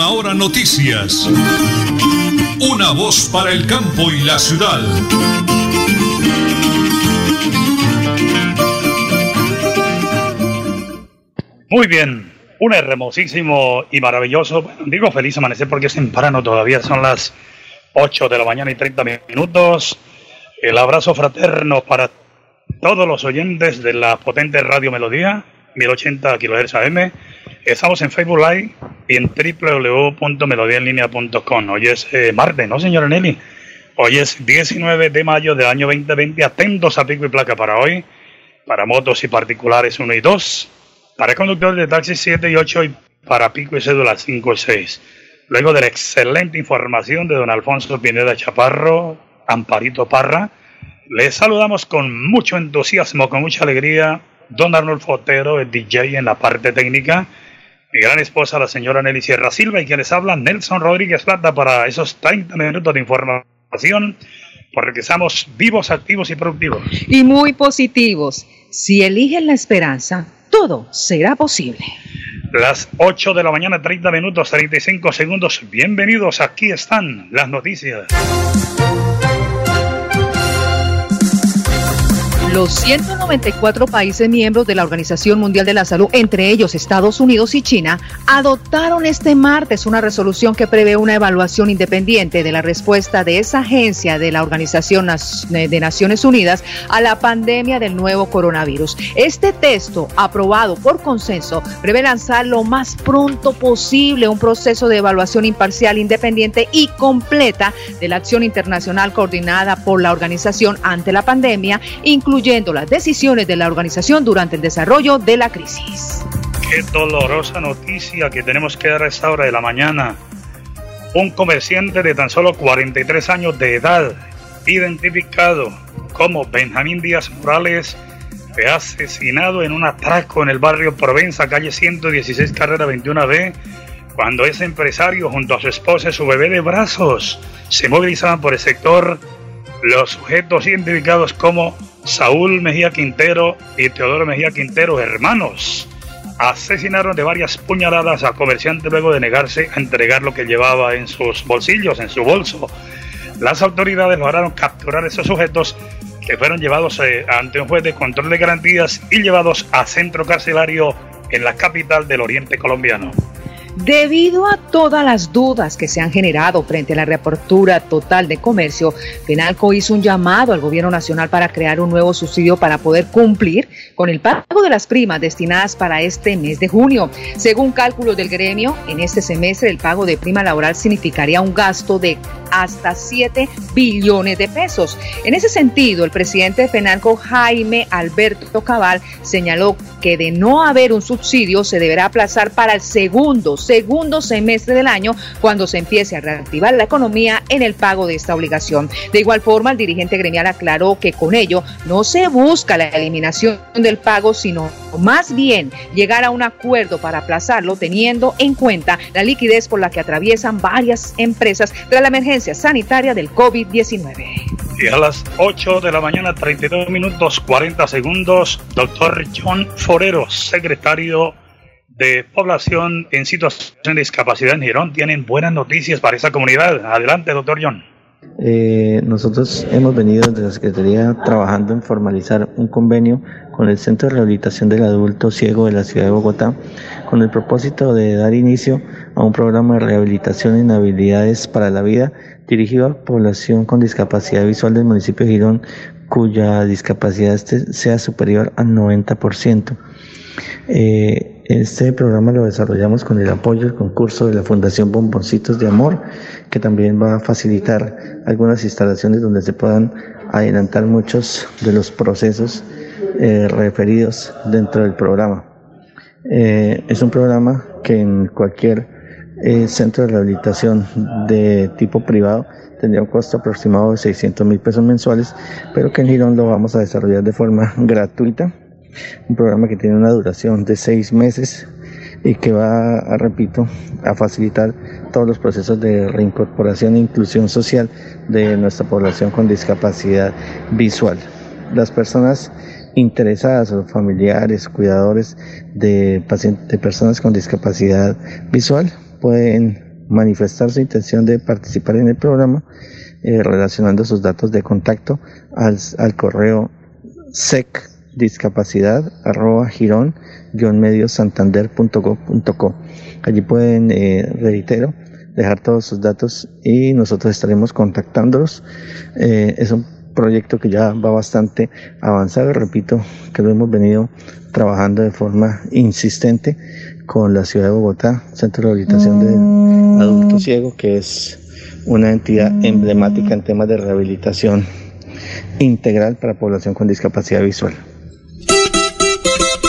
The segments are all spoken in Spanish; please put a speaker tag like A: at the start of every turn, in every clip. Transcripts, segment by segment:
A: Última Hora Noticias. Una voz para el campo y la ciudad.
B: Muy bien, un hermosísimo y maravilloso, digo feliz amanecer porque es temprano todavía, son las 8 de la mañana y 30 minutos. El abrazo fraterno para todos los oyentes de la potente Radio Melodía, 1080 kHz AM. Estamos en Facebook Live y en www.melodiaenlinea.com. Hoy es eh, martes, ¿no, señora Nelly? Hoy es 19 de mayo del año 2020. Atentos a pico y placa para hoy, para motos y particulares 1 y 2, para conductores de taxi 7 y 8 y para pico y cédula 5 y 6. Luego de la excelente información de don Alfonso Pineda Chaparro, Amparito Parra, les saludamos con mucho entusiasmo, con mucha alegría, don Arnulfo Otero, el DJ en la parte técnica, mi gran esposa, la señora Nelly Sierra Silva, y quien les habla, Nelson Rodríguez Plata, para esos 30 minutos de información, porque estamos vivos, activos y productivos.
C: Y muy positivos. Si eligen la esperanza, todo será posible.
B: Las 8 de la mañana, 30 minutos, 35 segundos. Bienvenidos, aquí están las noticias.
C: Los 194 países miembros de la Organización Mundial de la Salud, entre ellos Estados Unidos y China, adoptaron este martes una resolución que prevé una evaluación independiente de la respuesta de esa agencia de la Organización de Naciones Unidas a la pandemia del nuevo coronavirus. Este texto, aprobado por consenso, prevé lanzar lo más pronto posible un proceso de evaluación imparcial, independiente y completa de la acción internacional coordinada por la organización ante la pandemia, incluyendo incluyendo las decisiones de la organización durante el desarrollo de la crisis.
B: Qué dolorosa noticia que tenemos que dar a esta hora de la mañana. Un comerciante de tan solo 43 años de edad, identificado como Benjamín Díaz Morales, fue asesinado en un atraco en el barrio Provenza, calle 116, carrera 21B, cuando ese empresario junto a su esposa y su bebé de brazos se movilizaban por el sector los sujetos identificados como Saúl Mejía Quintero y Teodoro Mejía Quintero, hermanos, asesinaron de varias puñaladas al comerciante luego de negarse a entregar lo que llevaba en sus bolsillos, en su bolso. Las autoridades lograron capturar a esos sujetos que fueron llevados eh, ante un juez de control de garantías y llevados a centro carcelario en la capital del oriente colombiano.
C: Debido a todas las dudas que se han generado frente a la reapertura total de comercio, Penalco hizo un llamado al gobierno nacional para crear un nuevo subsidio para poder cumplir con el pago de las primas destinadas para este mes de junio. Según cálculos del gremio, en este semestre el pago de prima laboral significaría un gasto de hasta 7 billones de pesos. En ese sentido, el presidente de Penalco, Jaime Alberto Cabal, señaló que de no haber un subsidio se deberá aplazar para el segundo, segundo semestre del año cuando se empiece a reactivar la economía en el pago de esta obligación. De igual forma, el dirigente gremial aclaró que con ello no se busca la eliminación del pago, sino más bien llegar a un acuerdo para aplazarlo teniendo en cuenta la liquidez por la que atraviesan varias empresas tras la emergencia sanitaria del COVID-19.
B: Y a las 8 de la mañana, 32 minutos 40 segundos, doctor John Forero, secretario de Población en Situación de Discapacidad en Girón, tienen buenas noticias para esa comunidad. Adelante, doctor John.
D: Eh, nosotros hemos venido desde la Secretaría trabajando en formalizar un convenio con el Centro de Rehabilitación del Adulto Ciego de la Ciudad de Bogotá, con el propósito de dar inicio a un programa de rehabilitación en habilidades para la vida dirigido a población con discapacidad visual del municipio de Girón, cuya discapacidad este sea superior al 90%. Eh, este programa lo desarrollamos con el apoyo del concurso de la Fundación Bomboncitos de Amor, que también va a facilitar algunas instalaciones donde se puedan adelantar muchos de los procesos eh, referidos dentro del programa. Eh, es un programa que en cualquier eh, centro de rehabilitación de tipo privado tendría un costo aproximado de 600 mil pesos mensuales, pero que en Girón lo vamos a desarrollar de forma gratuita. Un programa que tiene una duración de seis meses y que va, repito, a facilitar todos los procesos de reincorporación e inclusión social de nuestra población con discapacidad visual. Las personas interesadas o familiares, cuidadores de, pacientes, de personas con discapacidad visual pueden manifestar su intención de participar en el programa eh, relacionando sus datos de contacto al, al correo sec discapacidad arroba girón medio santander.gov.co allí pueden eh, reitero dejar todos sus datos y nosotros estaremos contactándolos. Eh, es un proyecto que ya va bastante avanzado repito que lo hemos venido trabajando de forma insistente con la ciudad de Bogotá centro de rehabilitación de adultos ciegos que es una entidad emblemática en temas de rehabilitación integral para población con discapacidad visual.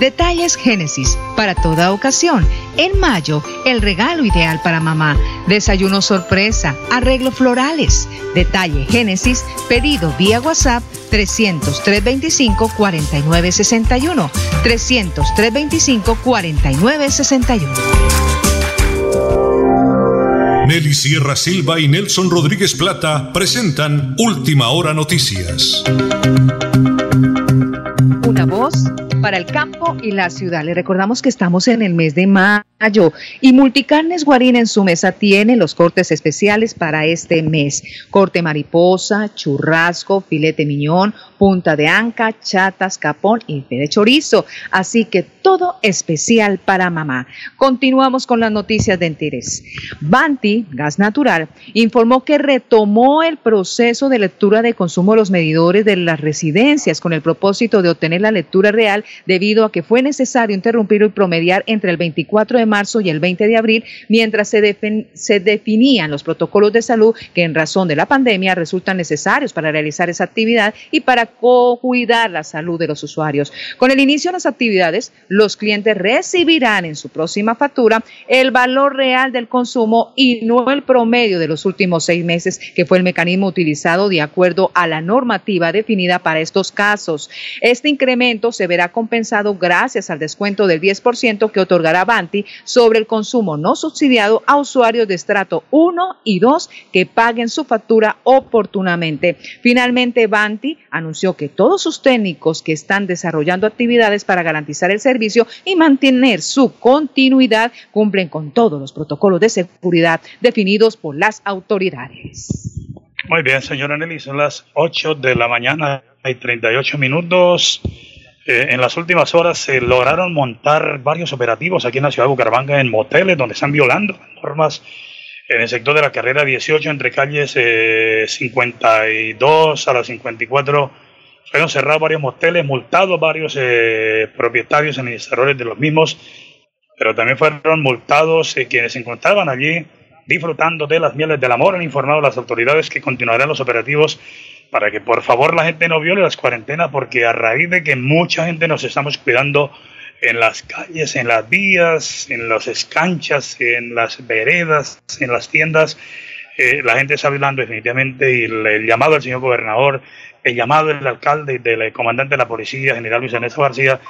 C: Detalles Génesis para toda ocasión. En mayo, el regalo ideal para mamá. Desayuno sorpresa, arreglo florales. Detalle Génesis, pedido vía WhatsApp 300 325 4961. 300 325 4961.
A: Nelly Sierra Silva y Nelson Rodríguez Plata presentan Última Hora Noticias.
C: El campo y la ciudad. Le recordamos que estamos en el mes de mayo y Multicarnes Guarín en su mesa tiene los cortes especiales para este mes. Corte mariposa, churrasco, filete miñón, punta de anca, chatas, capón y de chorizo. Así que todo especial para mamá. Continuamos con las noticias de Entires. Banti, Gas Natural, informó que retomó el proceso de lectura de consumo de los medidores de las residencias con el propósito de obtener la lectura real debido a que fue necesario interrumpir y promediar entre el 24 de marzo y el 20 de abril mientras se, definían los protocolos de salud que en razón de la pandemia resultan necesarios para realizar esa actividad y para cuidar la salud de los usuarios. Con el inicio de las actividades, los clientes recibirán en su próxima factura el valor real del consumo y no el promedio de los últimos seis meses, que fue el mecanismo utilizado de acuerdo a la normativa definida para estos casos. Este incremento se verá compensado gracias al descuento del 10% que otorgará Banti sobre el consumo no subsidiado a usuarios de estrato 1 y 2 que paguen su factura oportunamente. Finalmente, Banti anunció que todos sus técnicos que están desarrollando actividades para garantizar el servicio y mantener su continuidad cumplen con todos los protocolos de seguridad definidos por las autoridades.
B: Muy bien, señora Nelly, son las 8 de la mañana, hay 38 minutos. Eh, en las últimas horas se lograron montar varios operativos aquí en la ciudad de Bucaramanga en moteles donde están violando normas en el sector de la carrera 18 entre calles 52 eh, a las 54 fueron cerrados varios moteles, multados varios eh, propietarios administradores de los mismos, pero también fueron multados eh, quienes se encontraban allí disfrutando de las mieles del amor. Han informado las autoridades que continuarán los operativos para que por favor la gente no viole las cuarentenas, porque a raíz de que mucha gente nos estamos cuidando en las calles, en las vías, en las escanchas, en las veredas, en las tiendas, eh, la gente está hablando definitivamente y el, llamado al señor gobernador, el llamado del alcalde y del comandante de la policía, general Luis Ernesto García,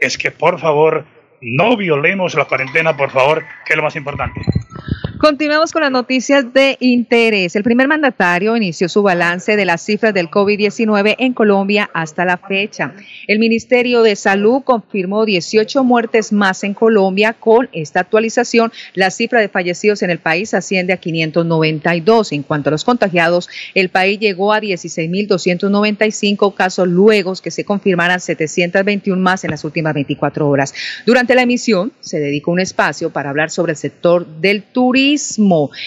B: es que por favor no violemos la cuarentena, por favor, que es lo más importante.
C: Continuamos con las noticias de interés. El primer mandatario inició su balance de las cifras del COVID-19 en Colombia hasta la fecha. El Ministerio de Salud confirmó 18 muertes más en Colombia. Con esta actualización, la cifra de fallecidos en el país asciende a 592. En cuanto a los contagiados, el país llegó a 16.295 casos luego que se confirmaran 721 más en las últimas 24 horas. Durante la emisión, se dedicó un espacio para hablar sobre el sector del turismo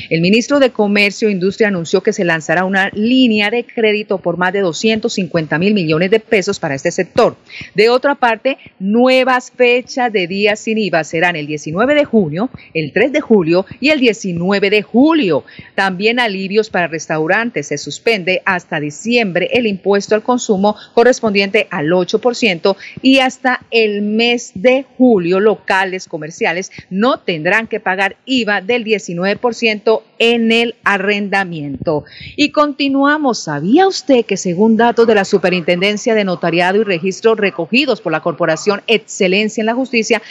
C: el ministro de Comercio e Industria anunció que se lanzará una línea de crédito por más de 250 mil millones de pesos para este sector. De otra parte, nuevas fechas de días sin IVA serán el 19 de junio, el 3 de julio y el 19 de julio. También alivios para restaurantes. Se suspende hasta diciembre el impuesto al consumo correspondiente al 8% y hasta el mes de julio locales comerciales no tendrán que pagar IVA del 19 ciento en el arrendamiento. Y continuamos. ¿Sabía usted que según datos de la Superintendencia de Notariado y Registro recogidos por la Corporación Excelencia en la Justicia,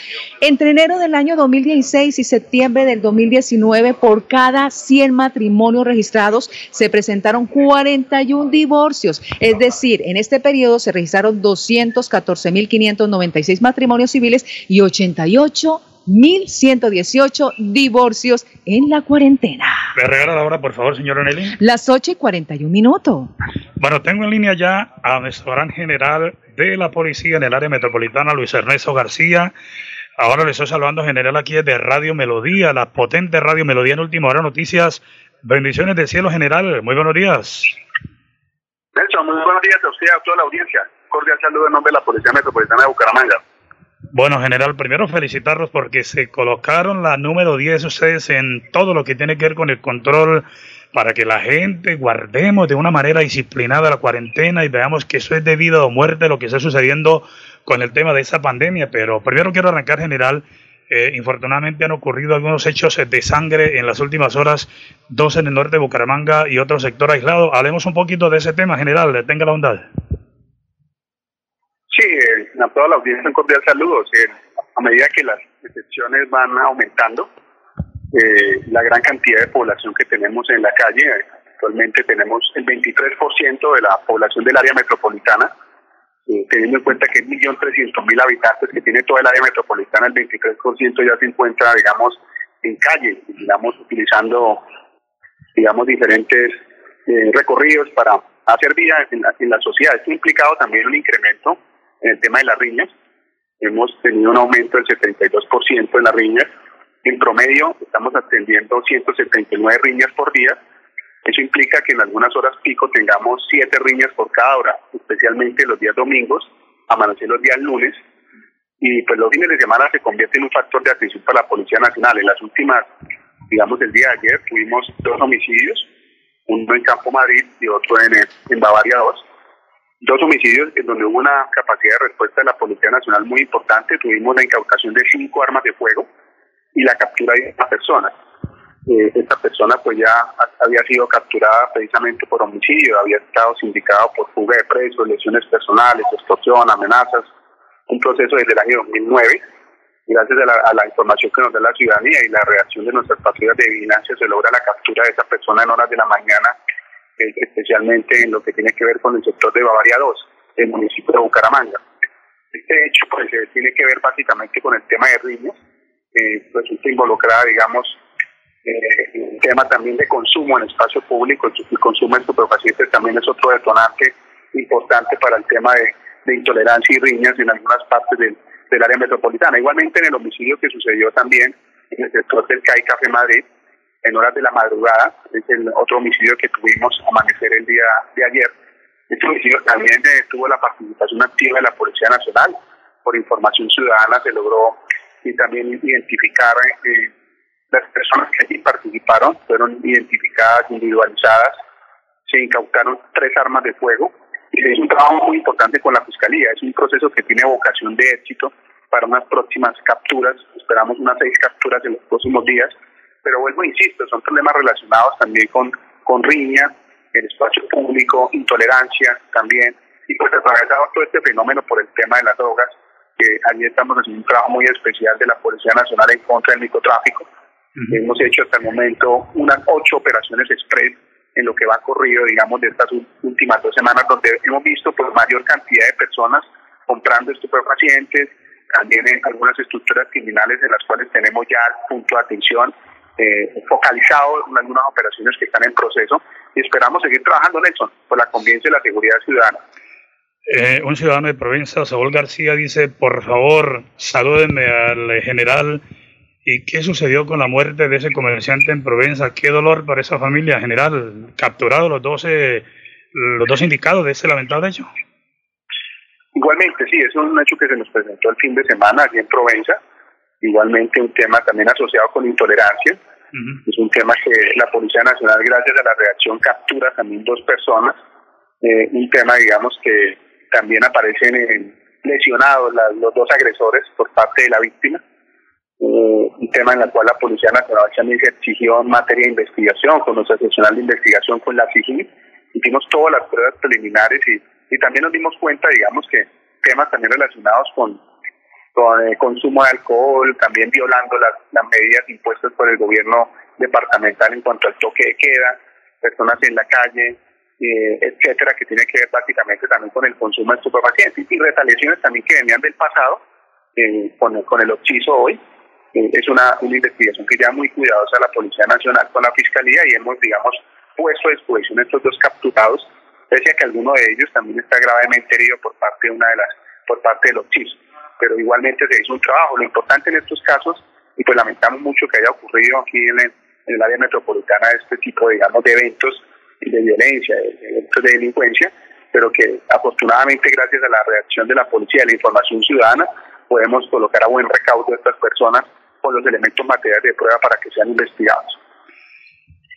C: entre enero del año 2016 y septiembre del 2019, por cada 100 matrimonios registrados, se presentaron 41 divorcios. Es decir, en este periodo se registraron 214.596 matrimonios civiles y 88 1.118 divorcios en la cuarentena.
B: ¿Me regala la hora, por favor, señor Onelli?
C: Las 8 y 41 minutos.
B: Bueno, tengo en línea ya a nuestro gran general de la policía en el área metropolitana, Luis Ernesto García. Ahora le estoy saludando, general, aquí desde Radio Melodía, la potente Radio Melodía en Última Hora Noticias. Bendiciones del cielo, general. Muy buenos días.
E: Nelson, muy buenos días a usted y a toda la audiencia. Cordial saludo en nombre de la Policía Metropolitana de Bucaramanga.
B: Bueno, general, primero felicitarlos porque se colocaron la número 10 ustedes en todo lo que tiene que ver con el control para que la gente guardemos de una manera disciplinada la cuarentena y veamos que eso es debido a muerte lo que está sucediendo con el tema de esa pandemia. Pero primero quiero arrancar, general. Eh, infortunadamente han ocurrido algunos hechos de sangre en las últimas horas, dos en el norte de Bucaramanga y otro sector aislado. Hablemos un poquito de ese tema, general. Tenga la bondad.
E: Sí, eh, a toda la audiencia un cordial saludo. a medida que las excepciones van aumentando, eh, la gran cantidad de población que tenemos en la calle, actualmente tenemos el 23% de la población del área metropolitana, eh, teniendo en cuenta que es 1.300.000 habitantes que tiene toda el área metropolitana, el 23% ya se encuentra, digamos, en calle, digamos, utilizando, digamos, diferentes recorridos para hacer vida en la, en la sociedad. Esto ha implicado también un incremento en el tema de las riñas. Hemos tenido un aumento del 72% en las riñas. En promedio estamos atendiendo 179 riñas por día. Eso implica que en algunas horas pico tengamos 7 riñas por cada hora, especialmente los días domingos, amanecer los días lunes. Y pues los fines de semana se convierte en un factor de atención para la Policía Nacional. En las últimas, digamos, el día de ayer tuvimos dos homicidios, uno en Campo Madrid y otro en, en Bavaria 2 dos homicidios en donde hubo una capacidad de respuesta de la Policía Nacional muy importante. Tuvimos la incautación de cinco armas de fuego y la captura de una persona. Eh, esta persona pues ya había sido capturada precisamente por homicidio, había estado sindicado por fuga de presos, lesiones personales, extorsión, amenazas, un proceso desde el año 2009. Gracias a la, a la información que nos da la ciudadanía y la reacción de nuestras patrullas de vigilancia se logra la captura de esa persona en horas de la mañana especialmente en lo que tiene que ver con el sector de Bavaria 2, el municipio de Bucaramanga. Este hecho pues eh, tiene que ver básicamente con el tema de riñas, eh, resulta involucrada, digamos, eh, un tema también de consumo en espacio público, el consumo de estupefacientes también es otro detonante importante para el tema de, intolerancia y riñas en algunas partes del, del área metropolitana. Igualmente en el homicidio que sucedió también en el sector del CAI Café Madrid, en horas de la madrugada, es el otro homicidio que tuvimos amanecer el día de ayer. Este homicidio también eh, tuvo la participación activa de la Policía Nacional, por información ciudadana se logró y también identificar eh, las personas que allí participaron, fueron identificadas, individualizadas, se incautaron tres armas de fuego. Es un trabajo muy importante con la Fiscalía, es un proceso que tiene vocación de éxito para unas próximas capturas, esperamos unas seis capturas en los próximos días pero vuelvo, insisto, son problemas relacionados también con, con riña, el espacio público, intolerancia también, y pues atravesado todo este fenómeno por el tema de las drogas, que allí estamos haciendo un trabajo muy especial de la Policía Nacional en contra del microtráfico. Hemos hecho hasta el momento unas ocho operaciones express en lo que va corrido, digamos, de estas últimas dos semanas, donde hemos visto pues mayor cantidad de personas comprando estupefacientes, también en algunas estructuras criminales en las cuales tenemos ya punto de atención eh, focalizado en algunas operaciones que están en proceso y esperamos seguir trabajando, Nelson, por la convivencia y la seguridad ciudadana.
B: Eh, un ciudadano de Provenza, Saúl García, dice, por favor, salúdenme al general. ¿Y qué sucedió con la muerte de ese comerciante en Provenza? Qué dolor para esa familia, general. Capturados los 12, los dos indicados de ese lamentable hecho.
E: Igualmente, sí, es un hecho que se nos presentó el fin de semana aquí en Provenza. Igualmente un tema también asociado con intolerancia. Es un tema que la Policía Nacional, gracias a la reacción, captura también dos personas. Eh, un tema, digamos, que también aparecen lesionados los dos agresores por parte de la víctima. Eh, un tema en el cual la Policía Nacional también se exigió en materia de investigación, con nuestra seccional de investigación con la CIGI. Hicimos todas las pruebas preliminares y y también nos dimos cuenta, digamos, que temas también relacionados con, con el consumo de alcohol, también violando las, las medidas impuestas por el gobierno departamental en cuanto al toque de queda, personas en la calle, eh, etcétera, que tiene que ver básicamente también con el consumo de estupefacientes y retaliaciones también que venían del pasado eh, con, el, con el occiso hoy. Eh, es una, una investigación que ya muy cuidadosa la Policía Nacional con la Fiscalía y hemos, digamos, puesto a disposición estos dos capturados pese que alguno de ellos también está gravemente herido por parte de una de las, por parte de los chis. Pero igualmente se hizo un trabajo. Lo importante en estos casos, y pues lamentamos mucho que haya ocurrido aquí en el, área metropolitana este tipo, digamos, de eventos de violencia, de eventos de delincuencia, pero que afortunadamente gracias a la reacción de la policía y la información ciudadana podemos colocar a buen recaudo a estas personas con los elementos materiales de prueba para que sean investigados.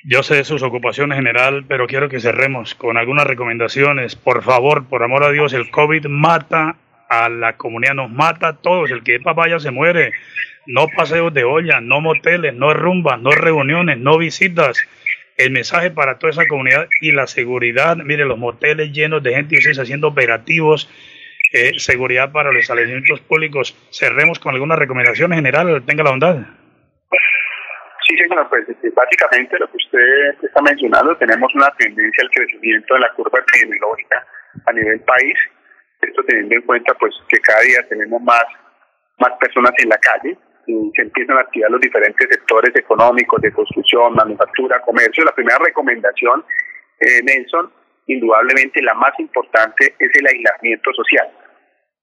B: Yo sé sus ocupaciones general, pero quiero que cerremos con algunas recomendaciones. Por favor, por amor a Dios, el COVID mata a la comunidad, nos mata a todos. El que es papaya se muere. No paseos de olla, no moteles, no rumbas, no reuniones, no visitas. El mensaje para toda esa comunidad y la seguridad, mire, los moteles llenos de gente y ustedes haciendo operativos, eh, seguridad para los establecimientos públicos. Cerremos con algunas recomendaciones general, tenga la bondad.
E: Sí, señor, pues este, básicamente lo que usted está mencionando, tenemos una tendencia al crecimiento de la curva epidemiológica a nivel país, esto teniendo en cuenta pues que cada día tenemos más, más personas en la calle, y se empiezan a activar los diferentes sectores económicos de construcción, manufactura, comercio. La primera recomendación, eh, Nelson, indudablemente la más importante es el aislamiento social.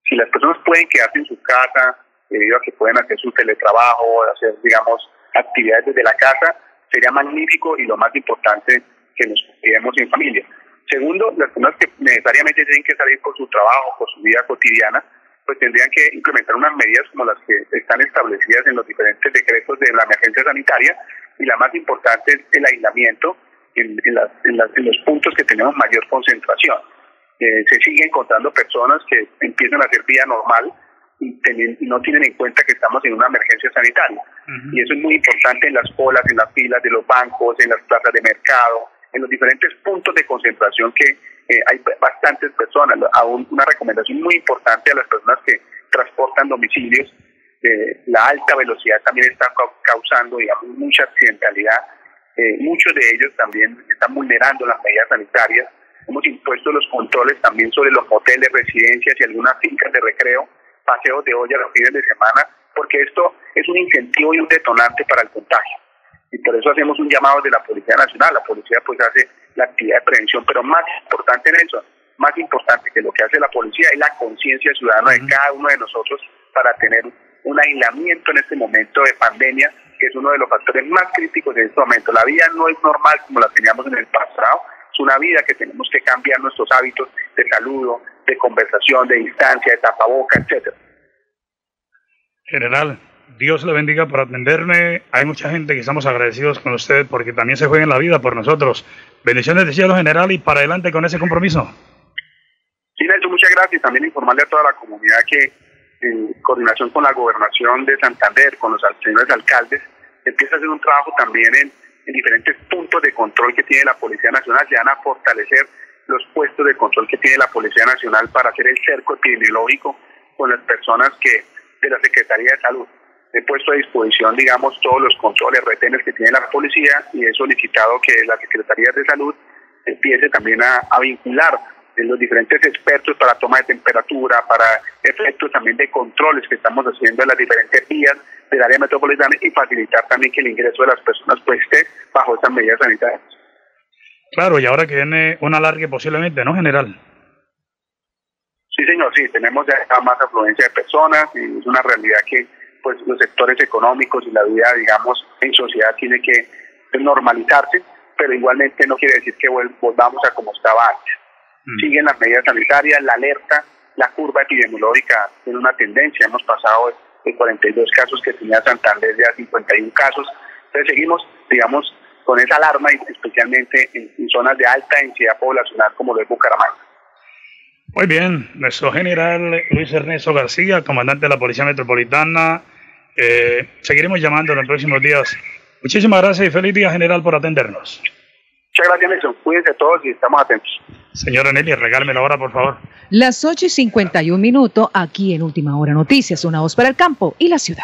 E: Si las personas pueden quedarse en su casa debido a que pueden hacer su teletrabajo, hacer, digamos, actividades desde la casa, sería magnífico y lo más importante que nos cuidemos en familia. Segundo, las personas que necesariamente tienen que salir por su trabajo, por su vida cotidiana, pues tendrían que implementar unas medidas como las que están establecidas en los diferentes decretos de la emergencia sanitaria y la más importante es el aislamiento en, los puntos que tenemos mayor concentración. Eh, se siguen encontrando personas que empiezan a hacer vida normal, y, no tienen en cuenta que estamos en una emergencia sanitaria. Y eso es muy importante en las colas, en las filas de los bancos, en las plazas de mercado, en los diferentes puntos de concentración que eh, hay bastantes personas. Aún una recomendación muy importante a las personas que transportan domicilios. La alta velocidad también está causando, digamos, mucha accidentalidad. Eh, muchos de ellos también están vulnerando las medidas sanitarias. Hemos impuesto los controles también sobre los hoteles, residencias y algunas fincas de recreo paseos de olla los fines de semana, porque esto es un incentivo y un detonante para el contagio. Y por eso hacemos un llamado de la Policía Nacional. La policía pues hace la actividad de prevención, pero más importante en eso, más importante que lo que hace la policía es la conciencia ciudadana de cada uno de nosotros para tener un aislamiento en este momento de pandemia, que es uno de los factores más críticos en este momento. La vida no es normal como la teníamos en el pasado, es una vida que tenemos que cambiar nuestros hábitos de saludo, de conversación, de distancia, de tapaboca, etcétera.
B: General, Dios le bendiga por atenderme. Hay mucha gente que estamos agradecidos con usted porque también se juega en la vida por nosotros. Bendiciones de cielo general y para adelante con ese compromiso.
E: Sí, Nelson, muchas gracias. También informarle a toda la comunidad que en coordinación con la gobernación de Santander, con los señores alcaldes, empieza a hacer un trabajo también en, en diferentes puntos de control que tiene la Policía Nacional, se van a fortalecer los puestos de control que tiene la Policía Nacional para hacer el cerco epidemiológico con las personas que de la Secretaría de Salud. He puesto a disposición, digamos, todos los controles, retenes que tiene la policía y he solicitado que la Secretaría de Salud empiece también a, vincular los diferentes expertos para toma de temperatura, para efectos también de controles que estamos haciendo en las diferentes vías del área metropolitana y facilitar también que el ingreso de las personas pues esté bajo estas medidas sanitarias.
B: Claro, y ahora que viene un alargue posiblemente, ¿no, general?
E: Sí, señor, sí, tenemos ya más afluencia de personas y es una realidad que pues los sectores económicos y la vida, digamos, en sociedad tiene que normalizarse, pero igualmente no quiere decir que volvamos a como estaba antes. Mm. Siguen las medidas sanitarias, la alerta, la curva epidemiológica tiene una tendencia, hemos pasado de 42 casos que tenía Santander de a 51 casos, entonces seguimos, digamos, con esa alarma, especialmente en, zonas de alta densidad poblacional como lo es Bucaramanga.
B: Muy bien, nuestro general Luis Ernesto García, comandante de la Policía Metropolitana, eh, seguiremos llamando en los próximos días. Muchísimas gracias y feliz día, general, por atendernos.
E: Muchas gracias, Nelson. Cuídense todos y estamos atentos.
B: Señora Nelly, regálme la hora, por favor.
C: Las 8 y 51 minutos, aquí en Última Hora Noticias, una voz para el campo y la ciudad.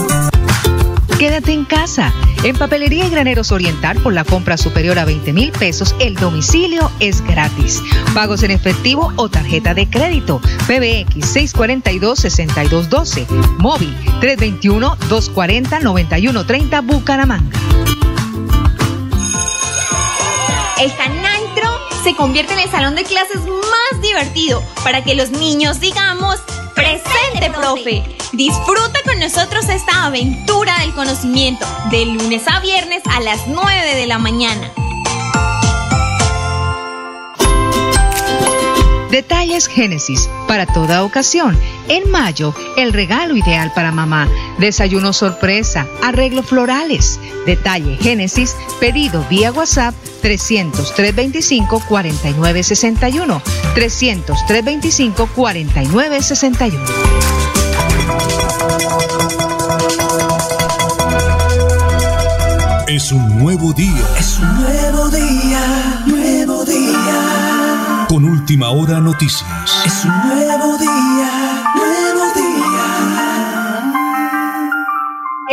C: Quédate en casa. En Papelería y Graneros Oriental, por la compra superior a 20 mil pesos, el domicilio es gratis. Pagos en efectivo o tarjeta de crédito. PBX 642-6212. Móvil 321-240-9130 Bucaramanga.
F: El Canantro se convierte en el salón de clases más divertido para que los niños digamos presente, profe. Disfruta con nosotros esta aventura del conocimiento de lunes a viernes a las 9 de la mañana.
C: Detalles Génesis para toda ocasión. En mayo, el regalo ideal para mamá. Desayuno sorpresa, arreglo florales. Detalle Génesis, pedido vía WhatsApp 300 325 4961. 300 325 4961.
A: Es un nuevo día.
G: Es un nuevo día, nuevo día.
A: Con última hora noticias.
G: Es un nuevo día,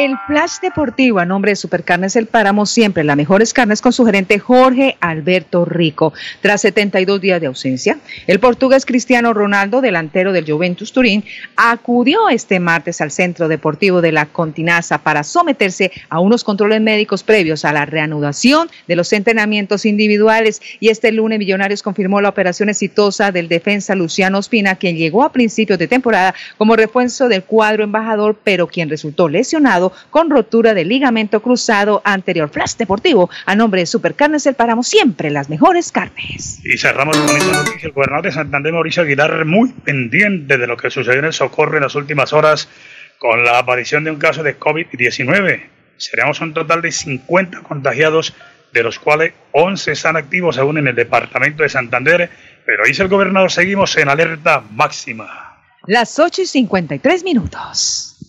C: El Flash Deportivo a nombre de Supercarnes El Páramo, siempre las mejores carnes con su gerente Jorge Alberto Rico. Tras 72 días de ausencia, el portugués Cristiano Ronaldo, delantero del Juventus Turín, acudió este martes al Centro Deportivo de la Continaza para someterse a unos controles médicos previos a la reanudación de los entrenamientos individuales. Y este lunes Millonarios confirmó la operación exitosa del defensa Luciano Ospina, quien llegó a principios de temporada como refuerzo del cuadro embajador, pero quien resultó lesionado con rotura de ligamento cruzado anterior. Flash Deportivo, a nombre de Supercarnes El Páramo, siempre las mejores carnes.
B: Y cerramos con esta noticia. El gobernador de Santander, Mauricio Aguilar, muy pendiente de lo que sucedió en el Socorro en las últimas horas con la aparición de un caso de COVID-19. Seríamos un total de 50 contagiados, de los cuales 11 están activos aún en el departamento de Santander, pero dice el gobernador, seguimos en alerta máxima.
C: Las 8 y 53 minutos.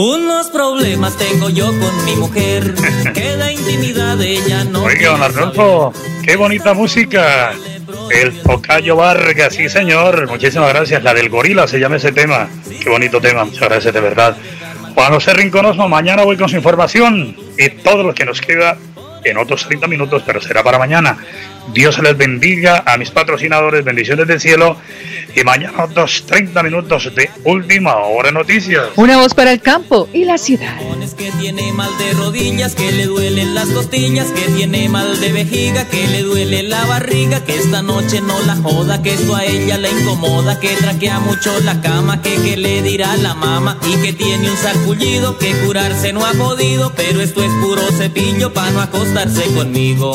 H: Unos problemas tengo yo con mi mujer, que la intimidad ella no.
B: Oiga, don Arnulfo, qué bonita música. El Tocayo Vargas, sí señor, muchísimas gracias. La del gorila se llama ese tema. Qué bonito tema, muchas gracias de verdad. Juan José Rinconosmo, mañana voy con su información y todo lo que nos queda en otros 30 minutos, pero será para mañana. Dios les bendiga a mis patrocinadores, bendiciones del cielo. Y mañana otros 30 minutos de última hora noticias.
C: Una voz para el campo y la ciudad.
H: Que tiene mal de rodillas, que le duelen las costillas, que tiene mal de vejiga, que le duele la barriga, que esta noche no la joda, que esto a ella le incomoda, que traquea mucho la cama, que que le dirá la mama y que tiene un sarpullido, que curarse no ha podido, pero esto es puro cepillo para no acostarse conmigo.